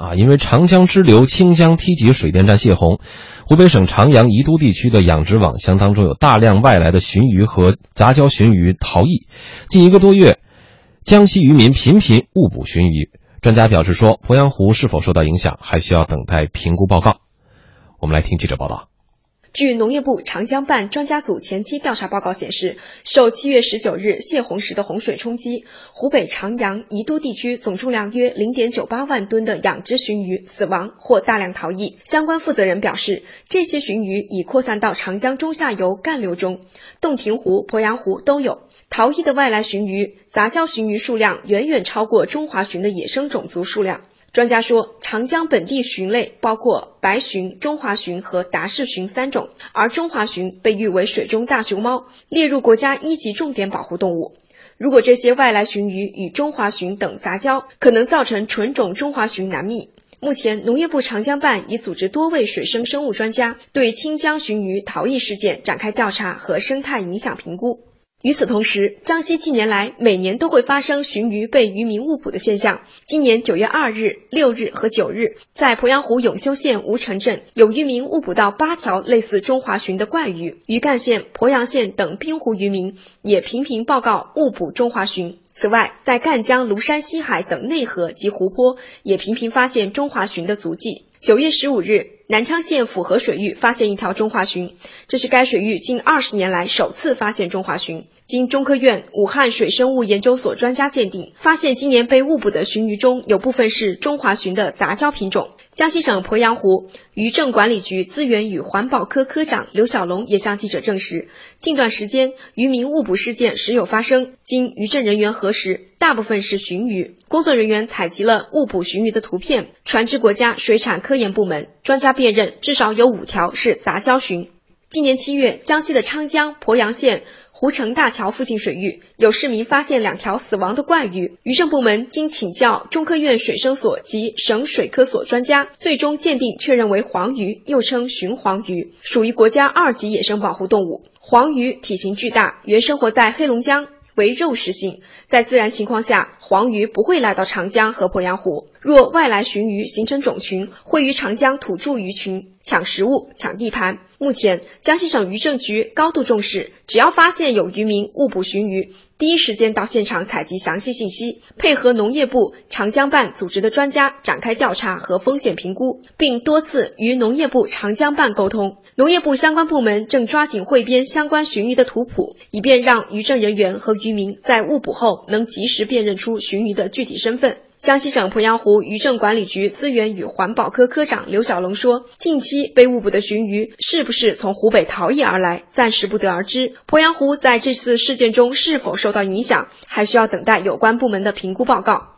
啊，因为长江支流清江梯级水电站泄洪，湖北省长阳宜都地区的养殖网箱当中有大量外来的鲟鱼和杂交鲟鱼逃逸，近一个多月，江西渔民频频误捕鲟鱼。专家表示说，鄱阳湖是否受到影响，还需要等待评估报告。我们来听记者报道。据农业部长江办专家组前期调查报告显示，受七月十九日泄洪时的洪水冲击，湖北长阳、宜都地区总重量约零点九八万吨的养殖鲟鱼死亡或大量逃逸。相关负责人表示，这些鲟鱼已扩散到长江中下游干流中，洞庭湖、鄱阳湖都有。逃逸的外来鲟鱼、杂交鲟鱼数量远远超过中华鲟的野生种族数量。专家说，长江本地鲟类包括白鲟、中华鲟和达氏鲟三种，而中华鲟被誉为水中大熊猫，列入国家一级重点保护动物。如果这些外来鲟鱼与中华鲟等杂交，可能造成纯种中华鲟难觅。目前，农业部长江办已组织多位水生生物专家，对清江鲟鱼逃逸事件展开调查和生态影响评估。与此同时，江西近年来每年都会发生鲟鱼被渔民误捕的现象。今年九月二日、六日和九日，在鄱阳湖永修县吴城镇，有渔民误捕到八条类似中华鲟的怪鱼。余干县、鄱阳县等滨湖渔民也频频报告误捕中华鲟。此外，在赣江庐山西海等内河及湖泊，也频频发现中华鲟的足迹。九月十五日，南昌县府河水域发现一条中华鲟，这是该水域近二十年来首次发现中华鲟。经中科院武汉水生物研究所专家鉴定，发现今年被误捕的鲟鱼中有部分是中华鲟的杂交品种。江西省鄱阳湖渔政管理局资源与环保科科长刘小龙也向记者证实，近段时间渔民误捕事件时有发生。经渔政人员核实，大部分是鲟鱼。工作人员采集了误捕鲟鱼的图片，传至国家水产科研部门，专家辨认至少有五条是杂交鲟。今年七月，江西的昌江鄱阳县。湖城大桥附近水域有市民发现两条死亡的怪鱼，渔政部门经请教中科院水生所及省水科所专家，最终鉴定确认为黄鱼，又称鲟黄鱼，属于国家二级野生保护动物。黄鱼体型巨大，原生活在黑龙江。为肉食性，在自然情况下，黄鱼不会来到长江和鄱阳湖。若外来鲟鱼形成种群，会与长江土著鱼群抢食物、抢地盘。目前，江西省渔政局高度重视，只要发现有渔民误捕鲟鱼，第一时间到现场采集详细信息，配合农业部长江办组织的专家展开调查和风险评估，并多次与农业部长江办沟通。农业部相关部门正抓紧汇编相关鲟鱼的图谱，以便让渔政人员和渔民在误捕后能及时辨认出鲟鱼的具体身份。江西省鄱阳湖渔政管理局资源与环保科科长刘小龙说：“近期被误捕的鲟鱼是不是从湖北逃逸而来，暂时不得而知。鄱阳湖在这次事件中是否受到影响，还需要等待有关部门的评估报告。”